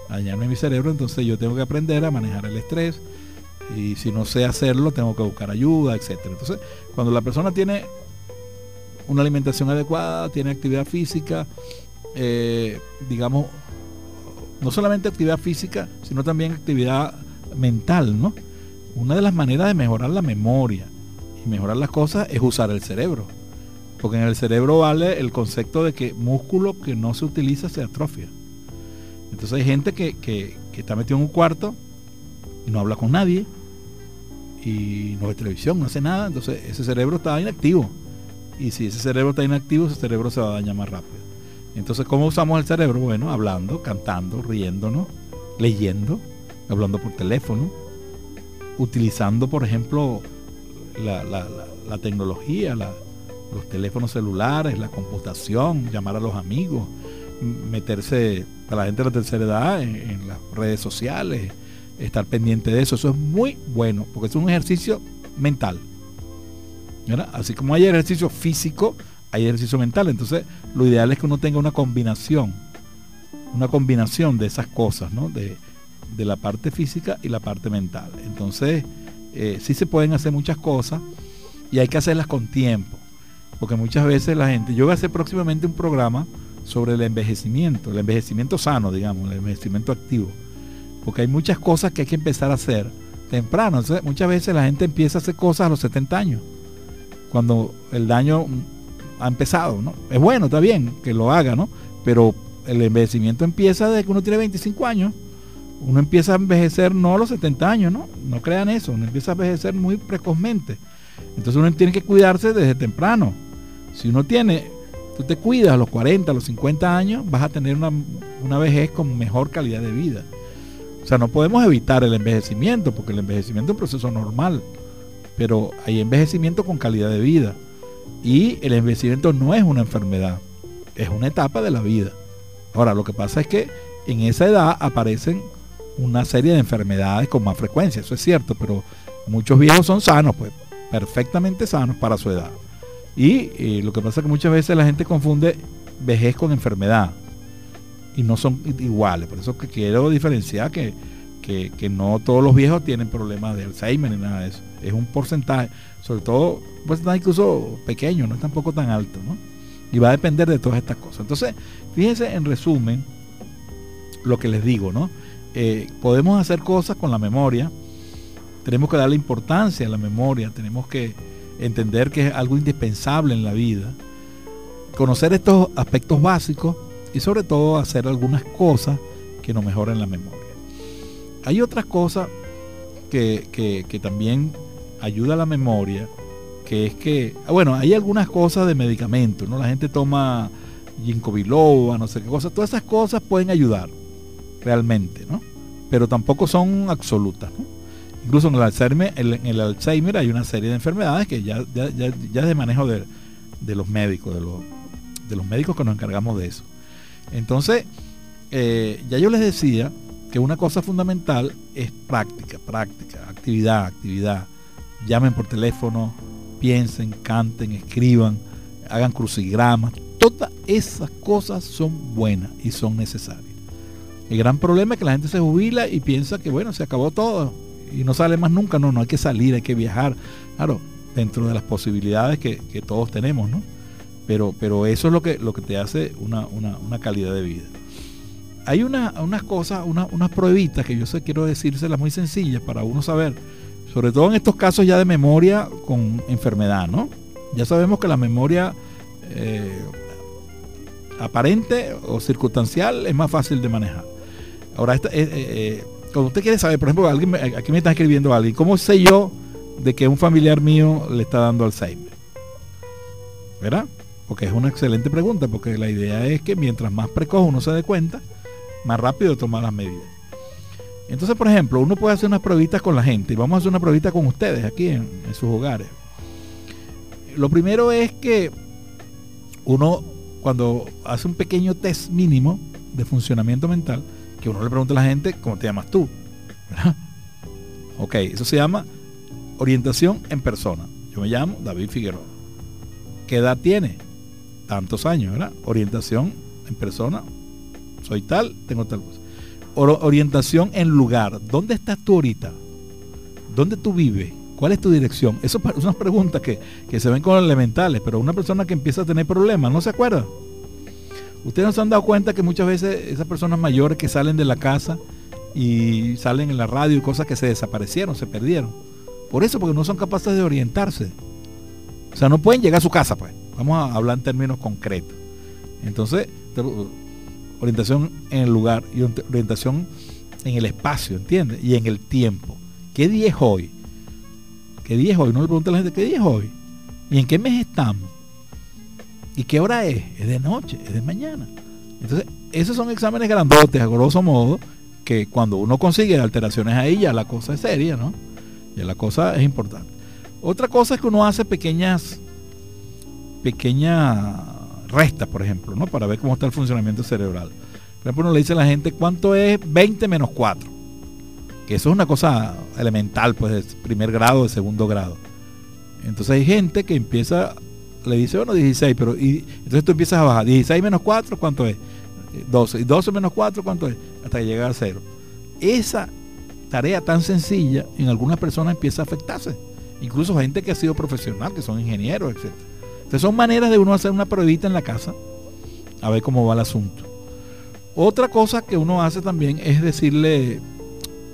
A dañarme mi cerebro, entonces yo tengo que aprender a manejar el estrés y si no sé hacerlo, tengo que buscar ayuda, etc. Entonces, cuando la persona tiene una alimentación adecuada, tiene actividad física, eh, digamos, no solamente actividad física, sino también actividad mental, ¿no? Una de las maneras de mejorar la memoria y mejorar las cosas es usar el cerebro. Porque en el cerebro vale el concepto de que músculo que no se utiliza se atrofia. Entonces hay gente que, que, está metido en un cuarto y no habla con nadie y no ve televisión, no hace nada. Entonces ese cerebro está inactivo. Y si ese cerebro está inactivo, ese cerebro se va a dañar más rápido. Entonces, ¿cómo usamos el cerebro? Bueno, hablando, cantando, riéndonos, leyendo, hablando por teléfono, utilizando, por ejemplo, la, tecnología, los teléfonos celulares, la computación, llamar a los amigos, meterse para la gente de la tercera edad en, las redes sociales, estar pendiente de eso. Eso es muy bueno, porque es un ejercicio mental. Así como hay ejercicio físico, hay ejercicio mental. Entonces, lo ideal es que uno tenga una combinación, una combinación de esas cosas, ¿no? De, la parte física y la parte mental. Entonces, eh, sí se pueden hacer muchas cosas y hay que hacerlas con tiempo. Porque muchas veces la gente, yo voy a hacer próximamente un programa sobre el envejecimiento, el envejecimiento sano, digamos, el envejecimiento activo. Porque hay muchas cosas que hay que empezar a hacer temprano. muchas veces la gente empieza a hacer cosas a los 70 años, cuando el daño ha empezado, ¿no? Es bueno, está bien que lo haga, ¿no? Pero el envejecimiento empieza desde que uno tiene 25 años. Uno empieza a envejecer no a los 70 años, ¿no? No crean eso, uno empieza a envejecer muy precozmente. Entonces uno tiene que cuidarse desde temprano. Si uno tiene, tú te cuidas a los 40, a los 50 años, vas a tener una, vejez con mejor calidad de vida. O sea, no podemos evitar el envejecimiento, porque el envejecimiento es un proceso normal, pero hay envejecimiento con calidad de vida. Y el envejecimiento no es una enfermedad, es una etapa de la vida. Ahora, lo que pasa es que en esa edad aparecen una serie de enfermedades con más frecuencia, eso es cierto, pero muchos viejos son sanos, pues perfectamente sanos para su edad. Y eh, lo que pasa es que muchas veces la gente confunde vejez con enfermedad y no son iguales. Por eso que quiero diferenciar que, no todos los viejos tienen problemas de Alzheimer ni nada de eso. Es un porcentaje, sobre todo un porcentaje incluso pequeño, no es tampoco tan alto. ¿no? Y va a depender de todas estas cosas. Entonces, fíjense en resumen lo que les digo, ¿no? Eh, podemos hacer cosas con la memoria, tenemos que darle importancia a la memoria, tenemos que entender que es algo indispensable en la vida, conocer estos aspectos básicos y sobre todo hacer algunas cosas que nos mejoren la memoria. Hay otras cosas que, también ayuda a la memoria, que es que, ah, bueno, hay algunas cosas de medicamentos, ¿no? La gente toma ginkgo biloba, no sé qué cosas, todas esas cosas pueden ayudar realmente, ¿no? Pero tampoco son absolutas, ¿no? Incluso en el Alzheimer, en el Alzheimer hay una serie de enfermedades que ya, ya, es de manejo de, los médicos, de los, de los médicos que nos encargamos de eso. Entonces, eh, ya yo les decía que una cosa fundamental es práctica, práctica, actividad, actividad. Llamen por teléfono, piensen, canten, escriban, hagan crucigramas. Todas esas cosas son buenas y son necesarias. El gran problema es que la gente se jubila y piensa que bueno, se acabó todo y no sale más nunca. No, no hay que salir, hay que viajar. Claro, dentro de las posibilidades que, todos tenemos, ¿no? Pero, pero eso es lo que, lo que te hace una, calidad de vida. Hay una, unas cosas, unas pruebitas que yo sé, quiero decírselas muy sencillas para uno saber sobre todo en estos casos ya de memoria con enfermedad, ¿no? Ya sabemos que la memoria eh, aparente o circunstancial es más fácil de manejar. Ahora, eh, eh, cuando usted quiere saber, por ejemplo, aquí me está escribiendo alguien, ¿cómo sé yo de que un familiar mío le está dando Alzheimer? ¿Verdad? Porque es una excelente pregunta, porque la idea es que mientras más precoz uno se dé cuenta, más rápido toma las medidas. Entonces, por ejemplo, uno puede hacer unas pruebitas con la gente vamos a hacer una pruebita con ustedes aquí en, sus hogares. Lo primero es que uno, cuando hace un pequeño test mínimo de funcionamiento mental, que uno le pregunta a la gente, ¿cómo te llamas tú? ¿Verdad? Ok, eso se llama orientación en persona. Yo me llamo David Figueroa. ¿Qué edad tiene? Tantos años, ¿verdad? Orientación en persona. Soy tal, tengo tal cosa orientación en lugar. ¿Dónde estás tú ahorita? ¿Dónde tú vives? ¿Cuál es tu dirección? Eso son unas preguntas que, se ven como elementales, pero una persona que empieza a tener problemas, ¿no se acuerda? Ustedes no se han dado cuenta que muchas veces esas personas mayores que salen de la casa y salen en la radio y cosas que se desaparecieron, se perdieron. Por eso, porque no son capaces de orientarse. O sea, no pueden llegar a su casa, pues. Vamos a hablar en términos concretos. Entonces, orientación en el lugar y orientación en el espacio, ¿entiendes? Y en el tiempo. ¿Qué día es hoy? ¿Qué día es hoy? No le pregunta a la gente, ¿qué día es hoy? ¿Y en qué mes estamos? ¿Y qué hora es? Es de noche, es de mañana. Entonces, esos son exámenes grandotes, a grosso modo, que cuando uno consigue alteraciones ahí, ya la cosa es seria, ¿no? Ya la cosa es importante. Otra cosa es que uno hace pequeñas, pequeñas restas, por ejemplo, ¿no? Para ver cómo está el funcionamiento cerebral. Por ejemplo, uno le dice a la gente cuánto es 20 menos 4. Que eso es una cosa elemental, pues, de primer grado, de segundo grado. Entonces hay gente que empieza, le dice, bueno, 16, pero y, entonces tú empiezas a bajar. 16 menos 4, ¿cuánto es? 12. Y 12 menos 4, ¿cuánto es? Hasta que llega a 0. Esa tarea tan sencilla en algunas personas empieza a afectarse. Incluso gente que ha sido profesional, que son ingenieros, etcétera son maneras de uno hacer una pruebita en la casa, a ver cómo va el asunto. Otra cosa que uno hace también es decirle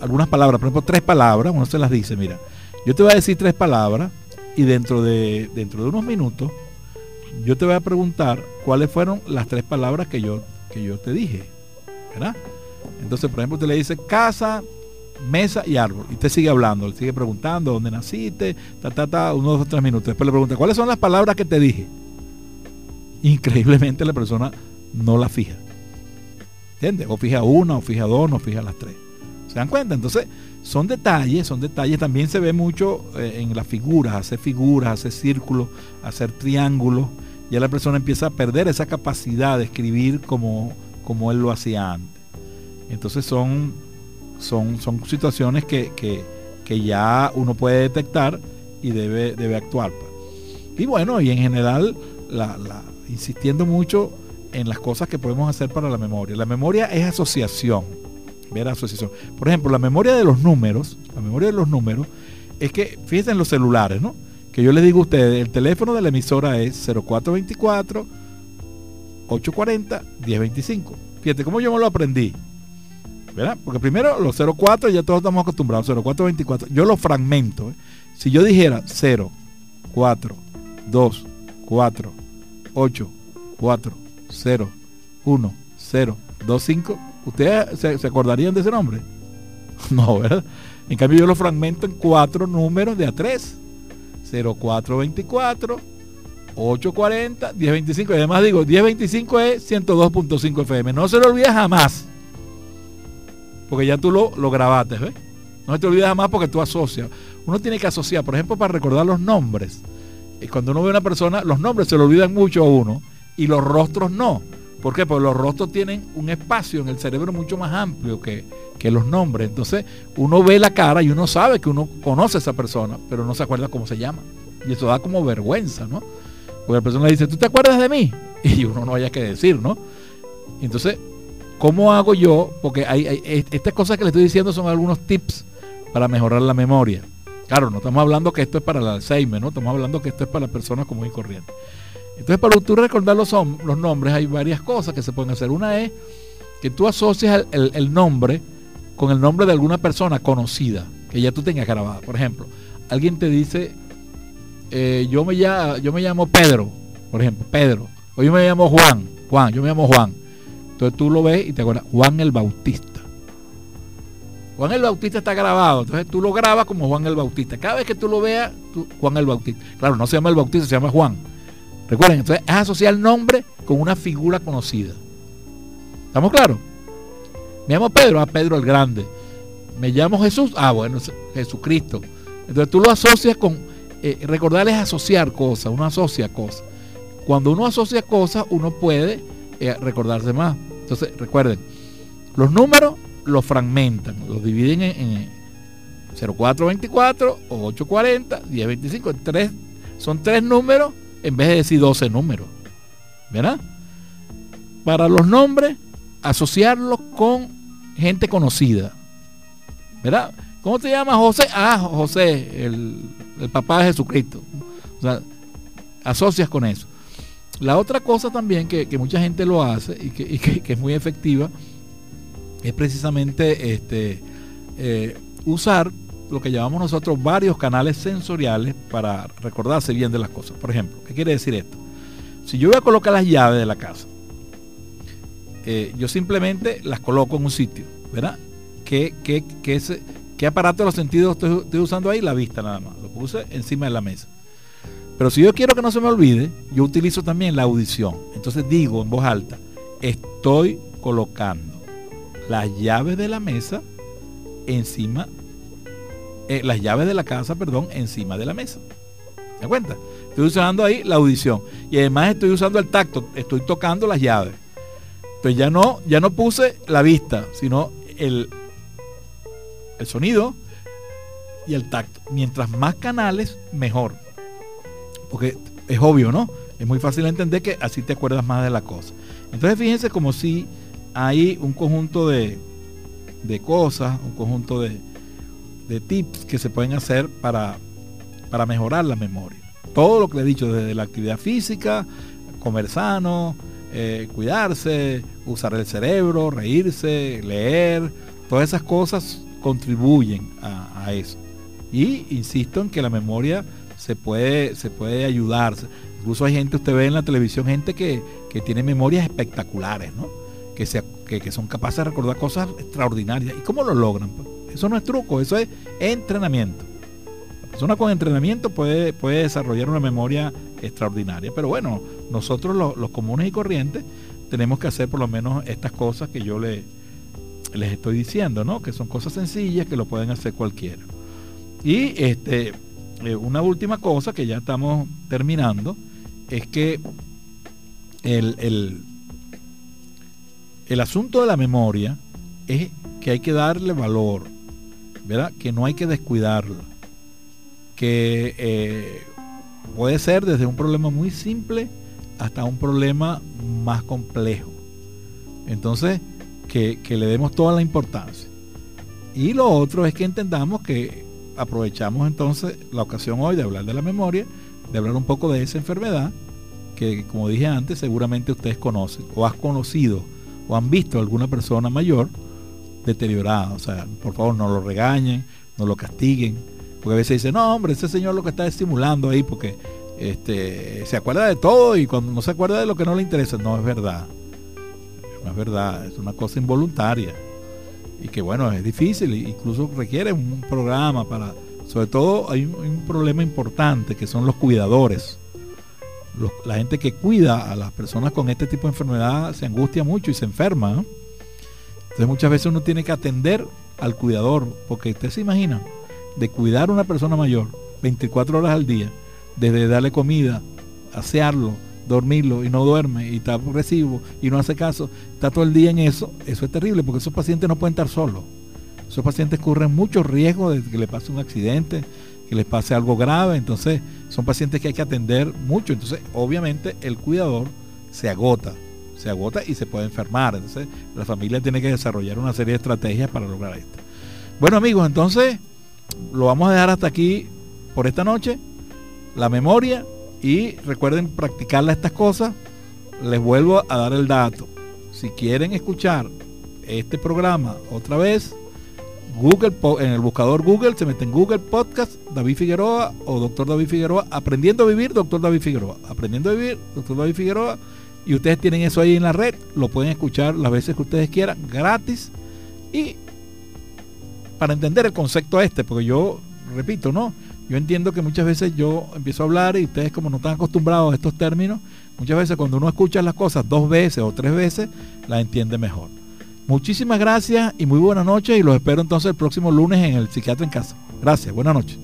algunas palabras, por ejemplo, tres palabras, uno se las dice, mira, yo te voy a decir tres palabras y dentro de, dentro de unos minutos yo te voy a preguntar cuáles fueron las tres palabras que yo, que yo te dije. ¿Verdad? Entonces, por ejemplo, usted le dice casa, mesa y árbol. Y usted sigue hablando, le sigue preguntando dónde naciste, ta, ta, ta, unos dos o tres minutos. Después le pregunta, ¿cuáles son las palabras que te dije? Increíblemente la persona no la fija. ¿Entiendes? O fija una, o fija dos, o fija las tres. ¿Se dan cuenta? Entonces, son detalles, son detalles. También se ve mucho eh, en las figuras, hacer figuras, hacer círculos, hacer triángulos. Ya la persona empieza a perder esa capacidad de escribir como, como él lo hacía antes. Entonces son son, son situaciones que, ya uno puede detectar y debe, debe actuar. Pues. Y bueno, y en general, la, insistiendo mucho en las cosas que podemos hacer para la memoria. La memoria es asociación. Ver asociación. Por ejemplo, la memoria de los números, la memoria de los números, es que, fíjense en los celulares, ¿no? Que yo les digo a ustedes, el teléfono de la emisora es 0424 840 1025. Fíjate cómo yo me lo aprendí. Porque primero los 04 ya todos estamos acostumbrados, 0424. Yo lo fragmento. ¿eh? Si yo dijera 0, 4, 2, 4, 8, 4, 0, 1, 0, 2, 5, ¿ustedes se, acordarían de ese nombre? No, ¿verdad? En cambio yo lo fragmento en cuatro números de A3. 0424, 840, 1025. Y además digo, 1025 es 102.5 FM. No se lo olvide jamás. Porque ya tú lo, lo grabaste, ¿ves? No te olvida jamás porque tú asocias. Uno tiene que asociar, por ejemplo, para recordar los nombres. Y cuando uno ve a una persona, los nombres se le olvidan mucho a uno y los rostros no. ¿Por qué? Porque los rostros tienen un espacio en el cerebro mucho más amplio que, que los nombres. Entonces uno ve la cara y uno sabe que uno conoce a esa persona, pero no se acuerda cómo se llama. Y eso da como vergüenza, ¿no? Porque la persona le dice, ¿tú te acuerdas de mí? Y uno no haya que decir, ¿no? Entonces, ¿cómo hago yo? Porque estas cosas que le estoy diciendo son algunos tips para mejorar la memoria. Claro, no estamos hablando que esto es para el Alzheimer, ¿no? Estamos hablando que esto es para personas como y corriente. Entonces, para tú recordar los, nombres, hay varias cosas que se pueden hacer. Una es que tú asocias el nombre con el nombre de alguna persona conocida, que ya tú tengas grabada. Por ejemplo, alguien te dice, eh, yo, me llamo, yo me llamo Pedro, por ejemplo, Pedro, o yo me llamo Juan, Juan, yo me llamo Juan. Entonces tú lo ves y te acuerdas, Juan el Bautista. Juan el Bautista está grabado, entonces tú lo grabas como Juan el Bautista. Cada vez que tú lo veas, Juan el Bautista. Claro, no se llama el Bautista, se llama Juan. Recuerden, entonces es asociar el nombre con una figura conocida. ¿Estamos claros? Me llamo Pedro, a ah, Pedro el Grande. Me llamo Jesús, ah, bueno, Jesucristo. Entonces tú lo asocias con, eh, recordar es asociar cosas, uno asocia cosas. Cuando uno asocia cosas, uno puede eh, recordarse más. Entonces, recuerden, los números los fragmentan, los dividen en, 0424 o 840, 1025. Tres, son tres números en vez de decir 12 números. ¿Verdad? Para los nombres, asociarlos con gente conocida. ¿Verdad? ¿Cómo te llamas José? Ah, José, el, papá de Jesucristo. O sea, asocias con eso. La otra cosa también que, mucha gente lo hace y, que, es muy efectiva es precisamente este, eh, usar lo que llamamos nosotros varios canales sensoriales para recordarse bien de las cosas. Por ejemplo, ¿qué quiere decir esto? Si yo voy a colocar las llaves de la casa, eh, yo simplemente las coloco en un sitio, ¿verdad? ¿Qué, aparato de los sentidos estoy, usando ahí? La vista nada más. Lo puse encima de la mesa. Pero si yo quiero que no se me olvide, yo utilizo también la audición. Entonces digo en voz alta, estoy colocando las llaves de la mesa encima, eh, las llaves de la casa, perdón, encima de la mesa. ¿Me cuenta? Estoy usando ahí la audición. Y además estoy usando el tacto, estoy tocando las llaves. Entonces ya no, ya no puse la vista, sino el, el sonido y el tacto. Mientras más canales, mejor. Porque es obvio, ¿no? Es muy fácil entender que así te acuerdas más de la cosa. Entonces fíjense como si hay un conjunto de, de cosas, un conjunto de, de, tips que se pueden hacer para, para mejorar la memoria. Todo lo que le he dicho, desde la actividad física, comer sano, eh, cuidarse, usar el cerebro, reírse, leer, todas esas cosas contribuyen a, eso. Y insisto en que la memoria se puede, se puede ayudar. Incluso hay gente, usted ve en la televisión, gente que, tiene memorias espectaculares, ¿no? Que, se, que, son capaces de recordar cosas extraordinarias. ¿Y cómo lo logran? Eso no es truco, eso es entrenamiento. La persona con entrenamiento puede, puede desarrollar una memoria extraordinaria. Pero bueno, nosotros los, comunes y corrientes tenemos que hacer por lo menos estas cosas que yo le, les estoy diciendo, ¿no? Que son cosas sencillas que lo pueden hacer cualquiera. Y este, eh, una última cosa que ya estamos terminando es que el, el, asunto de la memoria es que hay que darle valor, ¿verdad? Que no hay que descuidarla. Que eh, puede ser desde un problema muy simple hasta un problema más complejo. Entonces, que, le demos toda la importancia. Y lo otro es que entendamos que aprovechamos entonces la ocasión hoy de hablar de la memoria, de hablar un poco de esa enfermedad, que como dije antes, seguramente ustedes conocen, o has conocido, o han visto a alguna persona mayor deteriorada. O sea, por favor, no lo regañen, no lo castiguen, porque a veces dicen, no, hombre, ese señor lo que está estimulando ahí, porque este, se acuerda de todo y cuando no se acuerda de lo que no le interesa, no es verdad. No es verdad, es una cosa involuntaria. Y que bueno, es difícil, incluso requiere un programa para... Sobre todo hay un, problema importante que son los cuidadores. la gente que cuida a las personas con este tipo de enfermedad se angustia mucho y se enferma. Entonces muchas veces uno tiene que atender al cuidador, porque usted se imagina, de cuidar a una persona mayor 24 horas al día, desde darle comida, asearlo, dormirlo y no duerme y está agresivo y no hace caso, está todo el día en eso, eso es terrible porque esos pacientes no pueden estar solos. Esos pacientes corren mucho riesgo de que le pase un accidente, que les pase algo grave, entonces son pacientes que hay que atender mucho, entonces obviamente el cuidador se agota, se agota y se puede enfermar, entonces la familia tiene que desarrollar una serie de estrategias para lograr esto. Bueno amigos, entonces lo vamos a dejar hasta aquí por esta noche. La memoria y recuerden practicarla estas cosas. Les vuelvo a dar el dato. Si quieren escuchar este programa otra vez, Google en el buscador Google se mete en Google Podcast David Figueroa o Doctor David Figueroa, Aprendiendo a Vivir, Doctor David Figueroa, Aprendiendo a Vivir, Doctor David Figueroa, y ustedes tienen eso ahí en la red, lo pueden escuchar las veces que ustedes quieran, gratis, y para entender el concepto este, porque yo, repito, ¿no? Yo entiendo que muchas veces yo empiezo a hablar y ustedes como no están acostumbrados a estos términos, muchas veces cuando uno escucha las cosas dos veces o tres veces, las entiende mejor. Muchísimas gracias y muy buenas noches y los espero entonces el próximo lunes en el Psiquiatra en Casa. Gracias, buenas noches.